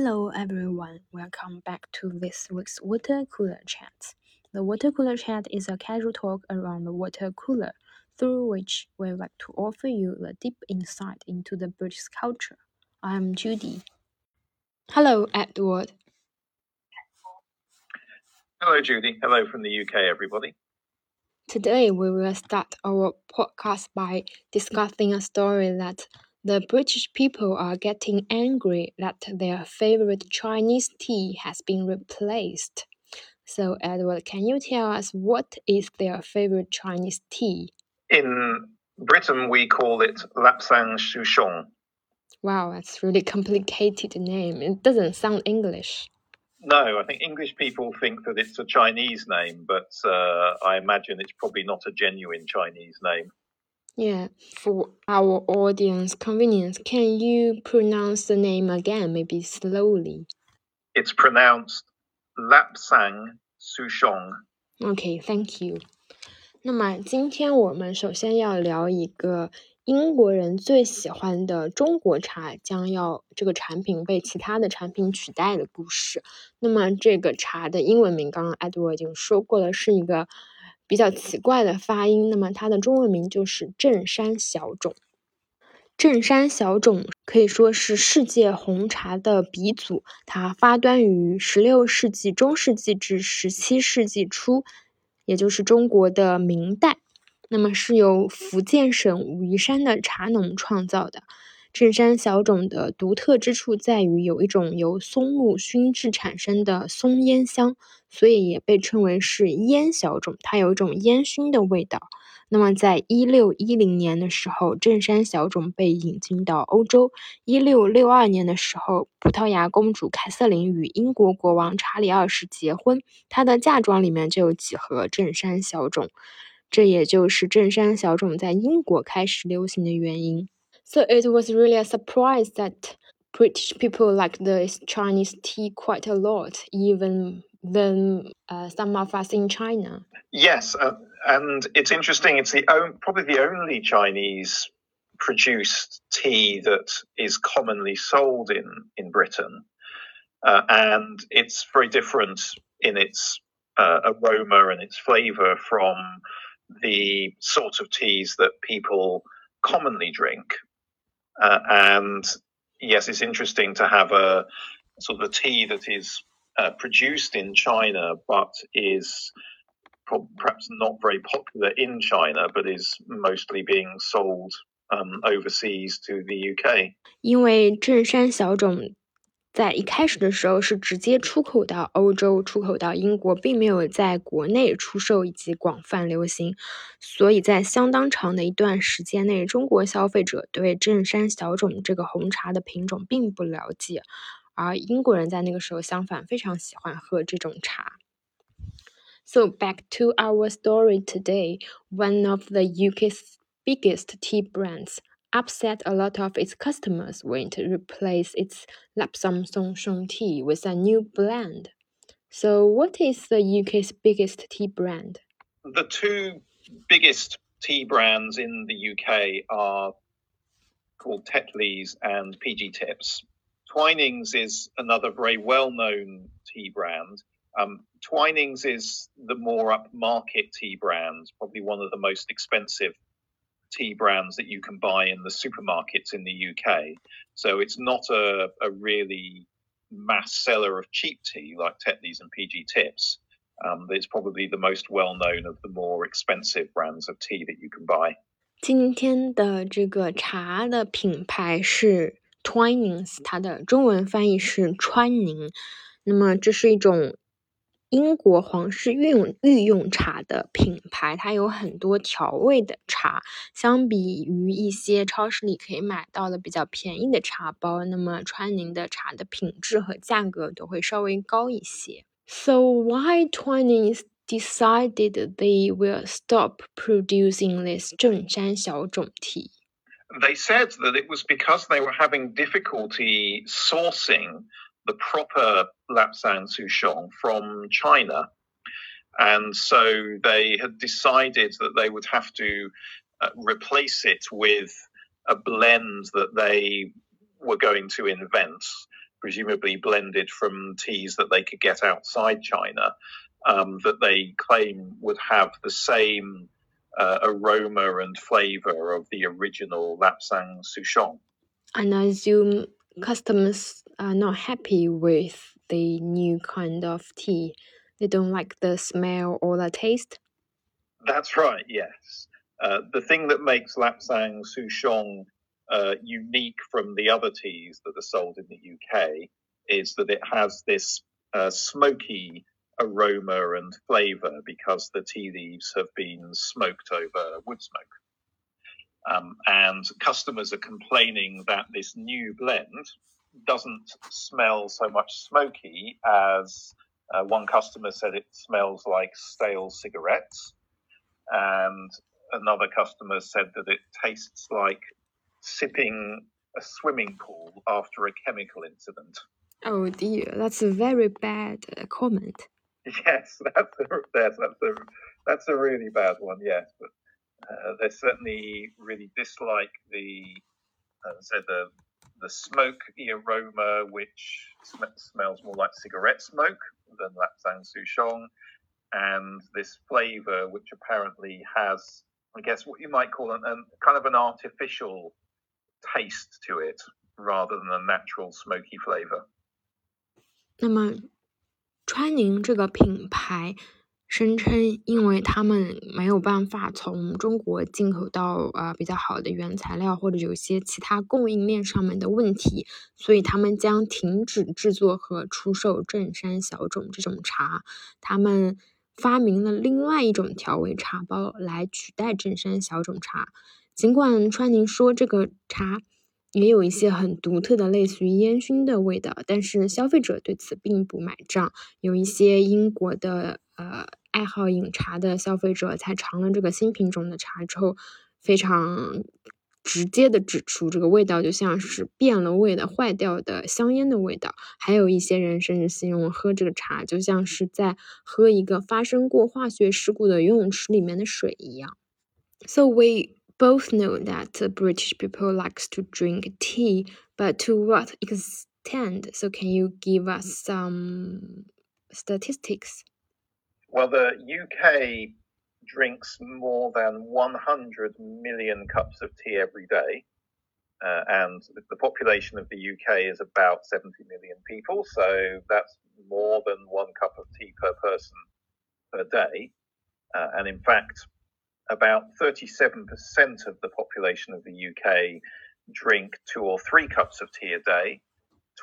Hello everyone, welcome back to this week's Water Cooler Chat. The Water Cooler Chat is a casual talk around the water cooler, through which we like to offer you a deep insight into the British culture. I'm Judy. Hello, Edward. Hello, Judy. Hello from the UK, everybody. Today we will start our podcast by discussing a story that the British people are getting angry that their favorite Chinese tea has been replaced. So, Edward, can you tell us what is their favorite Chinese tea? In Britain, we call it Lapsang Souchong. Wow, that's really complicated name. It doesn't sound English. No, I think English people think that it's a Chinese name, but uh, I imagine it's probably not a genuine Chinese name. Yeah, for our audience convenience, can you pronounce the name again, maybe slowly? It's pronounced Lapsang Souchong. Okay, thank you. 那么今天我们首先要聊一个英国人最喜欢的中国茶将要这个产品被其他的产品取代的故事。那么这个茶的英文名，刚刚艾德我已经说过了，是一个。 比较奇怪的发音，那么它的中文名就是正山小种。正山小种可以说是世界红茶的鼻祖，它发端于十六世纪中世纪至十七世纪初，也就是中国的明代。那么是由福建省武夷山的茶农创造的。正山小种的独特之处在于有一种由松木熏制产生的松烟香。所以也被称为是烟小种，它有一种烟熏的味道。那么，在一六一零年的时候，正山小种被引进到欧洲。一六六二年的时候，葡萄牙公主凯瑟琳与英国国王查理二世结婚，她的嫁妆里面就有几盒正山小种，这也就是正山小种在英国开始流行的原因。So it was really a surprise that British people like the Chinese tea quite a lot, even than uh, some of us in China. Yes, uh, and it's interesting. It's the probably the only Chinese produced tea that is commonly sold in in Britain, uh, and it's very different in its uh, aroma and its flavour from the sort of teas that people commonly drink. Uh, and yes, it's interesting to have a sort of a tea that is uh, produced in China, but is perhaps not very popular in China, but is mostly being sold um, overseas to the UK. 因为正山小种 在一开始的时候是直接出口到欧洲、出口到英国，并没有在国内出售以及广泛流行，所以在相当长的一段时间内，中国消费者对正山小种这个红茶的品种并不了解。而英国人在那个时候相反非常喜欢喝这种茶。So back to our story today. One of the UK's biggest tea brands upset a lot of its customers when it replaced its Lapsang Souchong tea with a new blend. So what is the UK's biggest tea brand? The two biggest tea brands in the UK are called Tetley's and PG Tips. Twinings is another very well known tea brand. Um, Twinings is the more upmarket tea brand, probably one of the most expensive tea brands that you can buy in the supermarkets in the UK. So it's not a, a really mass seller of cheap tea like Tetley's and PG Tips. Um, it's probably the most well known of the more expensive brands of tea that you can buy. 今天的这个茶的品牌是 Twinings，它的中文翻译是川宁。那么这是一种 英国皇室御用御用茶的品牌，它有很多调味的茶。相比于一些超市里可以买到的比较便宜的茶包，那么川宁的茶的品质和价格都会稍微高一些。So why Twinings decided they will stop producing this 正山小种 tea? they said that it was because they were having difficulty sourcing the proper Lapsang Souchong from China. And so they had decided that they would have to uh, replace it with a blend that they were going to invent. presumably blended from teas that they could get outside China, um, that they claim would have the same uh, aroma and flavor of the original Lapsang Souchong. And I assume customers are not happy with the new kind of tea. They don't like the smell or the taste. That's right. Yes. Uh, the thing that makes Lapsang Souchong uh, unique from the other teas that are sold in the UK is that it has this uh, smoky aroma and flavour because the tea leaves have been smoked over wood smoke. Um, and customers are complaining that this new blend doesn't smell so much smoky as uh, one customer said it smells like stale cigarettes. And another customer said that it tastes like sipping a swimming pool after a chemical incident. Oh dear, that's a very bad uh, comment. Yes, that's a, that's, a that's a really bad one. Yes, but uh, they certainly really dislike the uh, said the the smoke aroma, which sm- smells more like cigarette smoke than Lapsang Souchong, and this flavour, which apparently has, I guess, what you might call an, an kind of an artificial taste to it rather than a natural smoky flavor. 那么，川宁这个品牌 声称，因为他们没有办法从中国进口到呃比较好的原材料，或者有些其他供应链上面的问题，所以他们将停止制作和出售正山小种这种茶。他们发明了另外一种调味茶包来取代正山小种茶。尽管川宁说这个茶也有一些很独特的类似于烟熏的味道，但是消费者对此并不买账。有一些英国的呃。爱好饮茶的消费者才尝了这个新品种的茶之后，非常直接的指出，这个味道就像是变了味的、坏掉的香烟的味道。还有一些人甚至形容喝这个茶就像是在喝一个发生过化学事故的游泳池里面的水一样。So we both know that British people likes to drink tea, but to what extent? So can you give us some statistics? Well, the UK drinks more than 100 million cups of tea every day. Uh, and the population of the UK is about 70 million people, so that's more than one cup of tea per person per day. Uh, and in fact, about 37% of the population of the UK drink two or three cups of tea a day.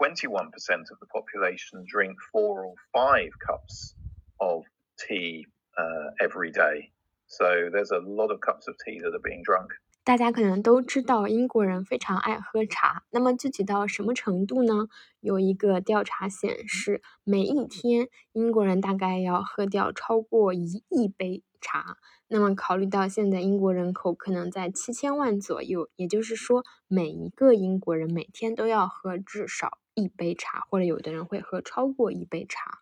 21% of the population drink four or five cups of tea uh, every day. So there's a lot of cups of tea that are being drunk. 大家可能都知道英国人非常爱喝茶，那么具体到什么程度呢？有一个调查显示，每一天英国人大概要喝掉超过一亿杯茶。那么考虑到现在英国人口可能在七千万左右，也就是说，每一个英国人每天都要喝至少一杯茶，或者有的人会喝超过一杯茶。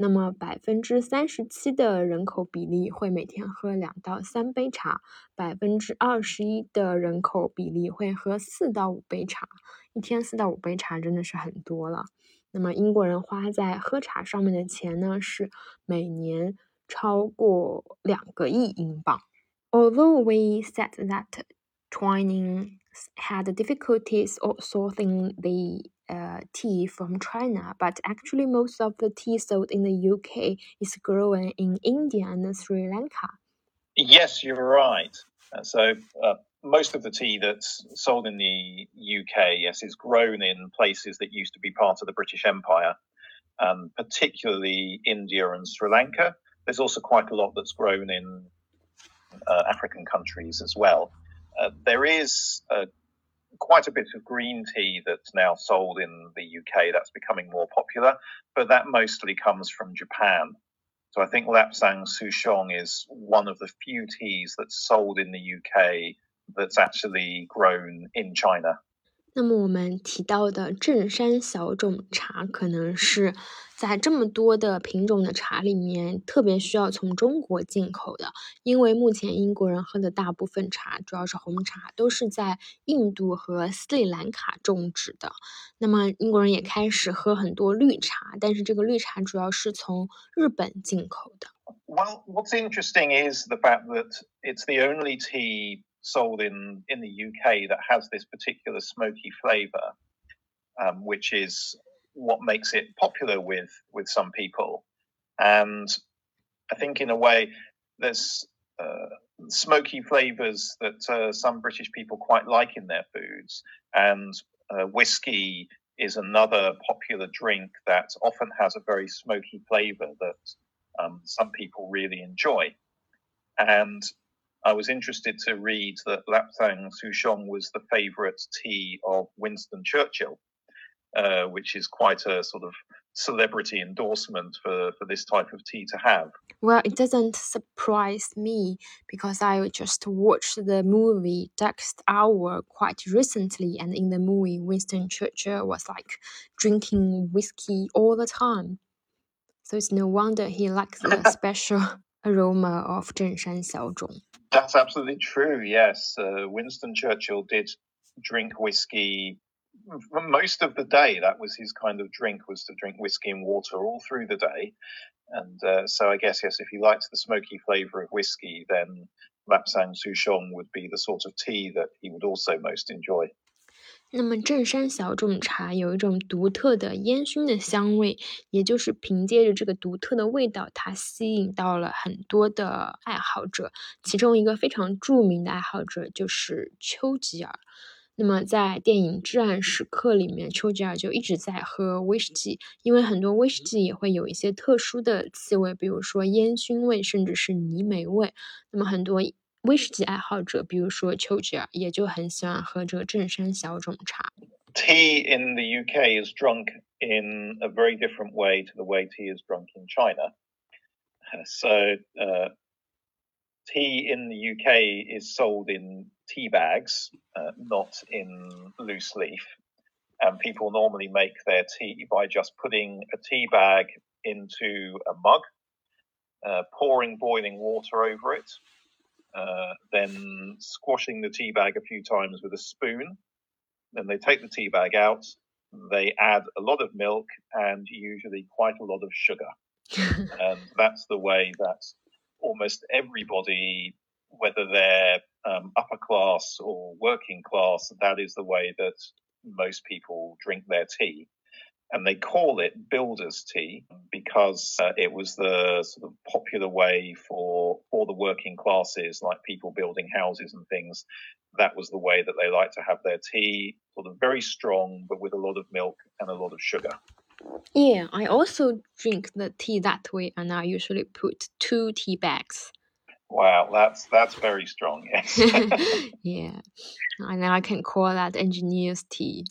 那么百分之三十七的人口比例会每天喝两到三杯茶，百分之二十一的人口比例会喝四到五杯茶，一天四到五杯茶真的是很多了。那么英国人花在喝茶上面的钱呢，是每年超过两个亿英镑。Although we said that twining had difficulties sourcing the uh, tea from China, but actually most of the tea sold in the UK is grown in India and Sri Lanka. Yes, you're right. Uh, so uh, most of the tea that's sold in the UK, yes, is grown in places that used to be part of the British Empire, um, particularly India and Sri Lanka. There's also quite a lot that's grown in uh, African countries as well. Uh, there is a quite a bit of green tea that's now sold in the UK that's becoming more popular, but that mostly comes from Japan. So I think Lapsang Souchong is one of the few teas that's sold in the UK that's actually grown in China. 那么我们提到的正山小种茶，可能是在这么多的品种的茶里面，特别需要从中国进口的，因为目前英国人喝的大部分茶，主要是红茶，都是在印度和斯里兰卡种植的。那么英国人也开始喝很多绿茶，但是这个绿茶主要是从日本进口的。Well, what's interesting is the fact that it's the only tea sold in in the UK that has this particular smoky flavour, um, which is what makes it popular with with some people. And I think in a way, there's uh, smoky flavours that uh, some British people quite like in their foods, and uh, whiskey is another popular drink that often has a very smoky flavour that um, some people really enjoy. And I was interested to read that Lapsang Souchong was the favourite tea of Winston Churchill, uh, which is quite a sort of celebrity endorsement for, for this type of tea to have. Well, it doesn't surprise me because I just watched the movie Darkest Hour quite recently, and in the movie, Winston Churchill was like drinking whiskey all the time. So it's no wonder he likes the special aroma of Zhengshan Xiaozhong. That's absolutely true. Yes, uh, Winston Churchill did drink whiskey most of the day. That was his kind of drink was to drink whiskey and water all through the day. And uh, so I guess yes, if he liked the smoky flavour of whiskey, then Lapsang Souchong would be the sort of tea that he would also most enjoy. 那么正山小种茶有一种独特的烟熏的香味，也就是凭借着这个独特的味道，它吸引到了很多的爱好者。其中一个非常著名的爱好者就是丘吉尔。那么在电影《至暗时刻》里面，丘吉尔就一直在喝威士忌，因为很多威士忌也会有一些特殊的气味，比如说烟熏味，甚至是泥煤味。那么很多。威士忌爱好者，比如说丘吉尔，也就很喜欢喝这个正山小种茶。Tea in the UK is drunk in a very different way to the way tea is drunk in China. So, uh, tea in the UK is sold in tea bags, uh, not in loose leaf. And people normally make their tea by just putting a tea bag into a mug, uh, pouring boiling water over it, uh, then squashing the tea bag a few times with a spoon. Then they take the tea bag out. They add a lot of milk and usually quite a lot of sugar. and that's the way that almost everybody, whether they're um, upper class or working class, that is the way that most people drink their tea and they call it builder's tea because uh, it was the sort of popular way for for the working classes, like people building houses and things. That was the way that they like to have their tea, sort of very strong, but with a lot of milk and a lot of sugar. Yeah, I also drink the tea that way, and I usually put two tea bags. Wow, that's that's very strong. Yes. yeah, and I can call that engineer's tea.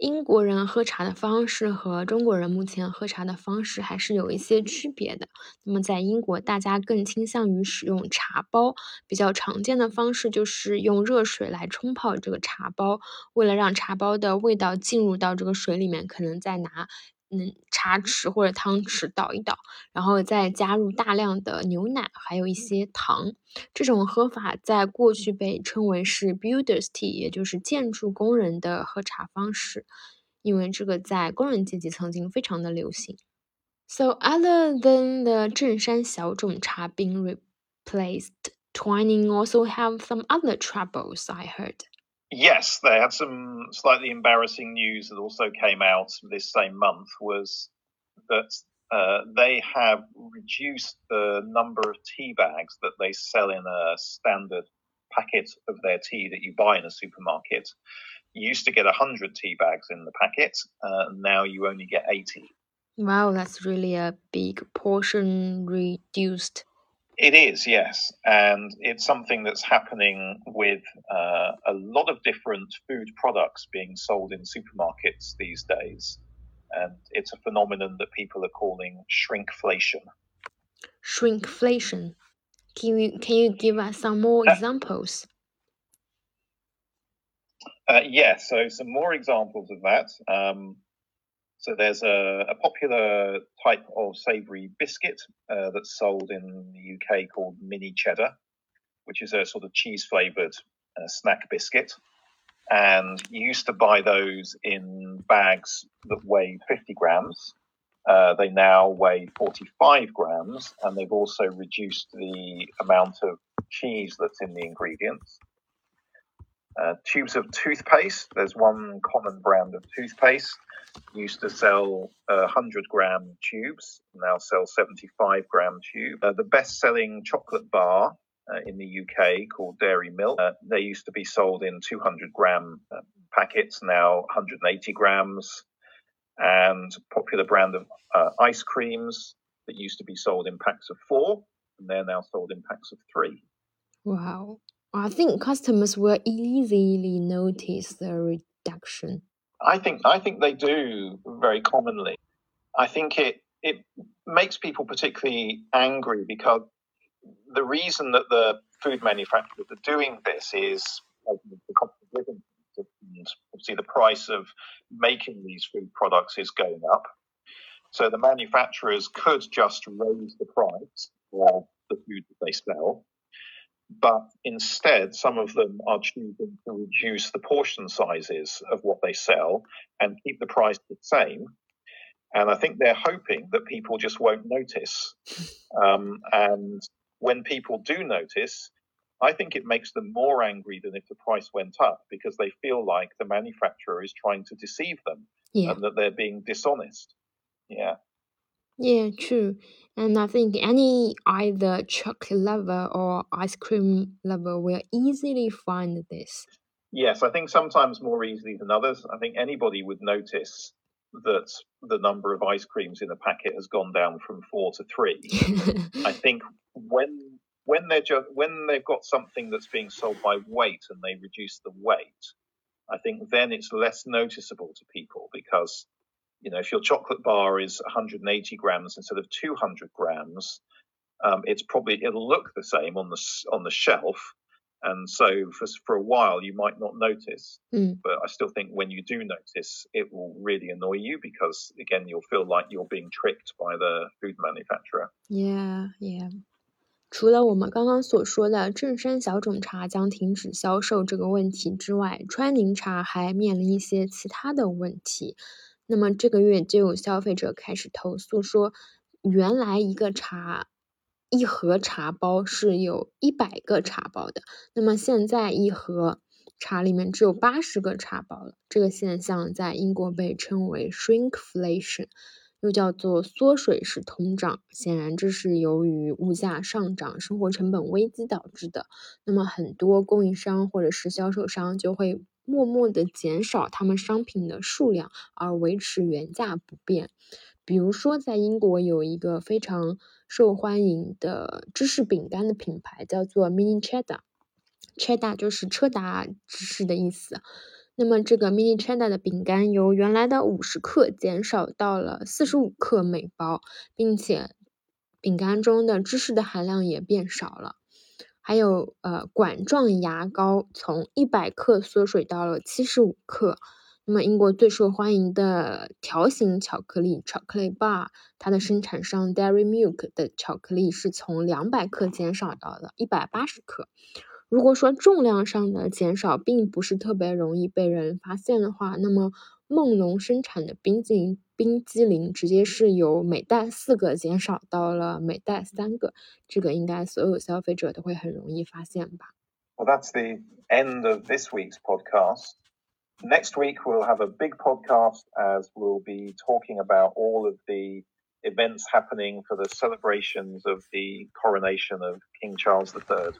英国人喝茶的方式和中国人目前喝茶的方式还是有一些区别的。那么在英国，大家更倾向于使用茶包，比较常见的方式就是用热水来冲泡这个茶包。为了让茶包的味道进入到这个水里面，可能再拿嗯茶匙或者汤匙倒一倒，然后再加入大量的牛奶，还有一些糖。这种喝法在过去被称为是 builders tea，也就是建筑工人的喝茶方式，因为这个在工人阶级曾经非常的流行。So other than the 正山小种茶 being replaced, Twining also have some other troubles. I heard. Yes, they had some slightly embarrassing news that also came out this same month. Was that uh, they have reduced the number of tea bags that they sell in a standard packet of their tea that you buy in a supermarket. You used to get 100 tea bags in the packet, uh, now you only get 80. Wow, that's really a big portion reduced. It is, yes. And it's something that's happening with uh, a lot of different food products being sold in supermarkets these days and it's a phenomenon that people are calling shrinkflation. Shrinkflation. Can you can you give us some more examples? Uh, yeah, so some more examples of that. Um, so there's a, a, popular type of savoury biscuit uh, that's sold in the UK called mini cheddar, which is a sort of cheese flavoured uh, snack biscuit. And you used to buy those in bags that weighed 50 grams. Uh, they now weigh 45 grams, and they've also reduced the amount of cheese that's in the ingredients. Uh, tubes of toothpaste. There's one common brand of toothpaste. Used to sell uh, 100 gram tubes, now sell 75 gram tube. Uh, the best selling chocolate bar uh, in the UK called Dairy Milk. Uh, they used to be sold in 200 gram uh, packets, now 180 grams. And popular brand of ice creams that used to be sold in packs of four, and they're now sold in packs of three. Wow. I think customers will easily notice the reduction. I think I think they do very commonly. I think it it makes people particularly angry because the reason that the food manufacturers are doing this is the cost of living obviously the price of making these food products is going up. So the manufacturers could just raise the price of the food that they sell but instead, some of them are choosing to reduce the portion sizes of what they sell and keep the price the same. And I think they're hoping that people just won't notice. Um, and when people do notice, I think it makes them more angry than if the price went up because they feel like the manufacturer is trying to deceive them yeah. and that they're being dishonest. Yeah. Yeah, true. And I think any either chocolate lover or ice cream lover will easily find this. Yes, I think sometimes more easily than others. I think anybody would notice that the number of ice creams in a packet has gone down from four to three. I think when when they're just when they've got something that's being sold by weight and they reduce the weight, I think then it's less noticeable to people because you know, if your chocolate bar is 180 grams instead of 200 grams, um, it's probably it'll look the same on the on the shelf, and so for for a while you might not notice. Mm. But I still think when you do notice, it will really annoy you because again you'll feel like you're being tricked by the food manufacturer. Yeah, yeah. 除了我们刚刚所说的正山小种茶将停止销售这个问题之外，川宁茶还面临一些其他的问题。 那么这个月就有消费者开始投诉说，原来一个茶一盒茶包是有一百个茶包的，那么现在一盒茶里面只有八十个茶包了。这个现象在英国被称为 shrinkflation，又叫做缩水式通胀。显然这是由于物价上涨、生活成本危机导致的。那么很多供应商或者是销售商就会。默默的减少他们商品的数量，而维持原价不变。比如说，在英国有一个非常受欢迎的芝士饼干的品牌，叫做 Mini Cheddar，Cheddar 就是车达芝士的意思。那么这个 Mini Cheddar 的饼干由原来的五十克减少到了四十五克每包，并且饼干中的芝士的含量也变少了。还有呃管状牙膏从一百克缩水到了七十五克。那么英国最受欢迎的条形巧克力 Chocolate Bar，它的生产商 Dairy Milk 的巧克力是从两百克减少到了一百八十克。如果说重量上的减少并不是特别容易被人发现的话，那么梦龙生产的冰激凌。冰激凌直接是由每袋四个减少到了每袋三个，这个应该所有消费者都会很容易发现吧。Well, that's the end of this week's podcast. Next week we'll have a big podcast as we'll be talking about all of the events happening for the celebrations of the coronation of King Charles III.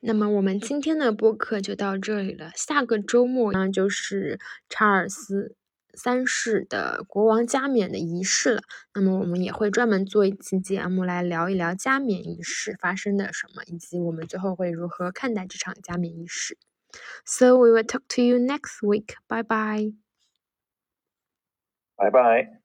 那么我们今天的播客就到这里了。下个周末呢，就是查尔斯三世的国王加冕的仪式了。那么我们也会专门做一期节目来聊一聊加冕仪式发生的什么，以及我们最后会如何看待这场加冕仪式。So we will talk to you next week. Bye bye. Bye bye.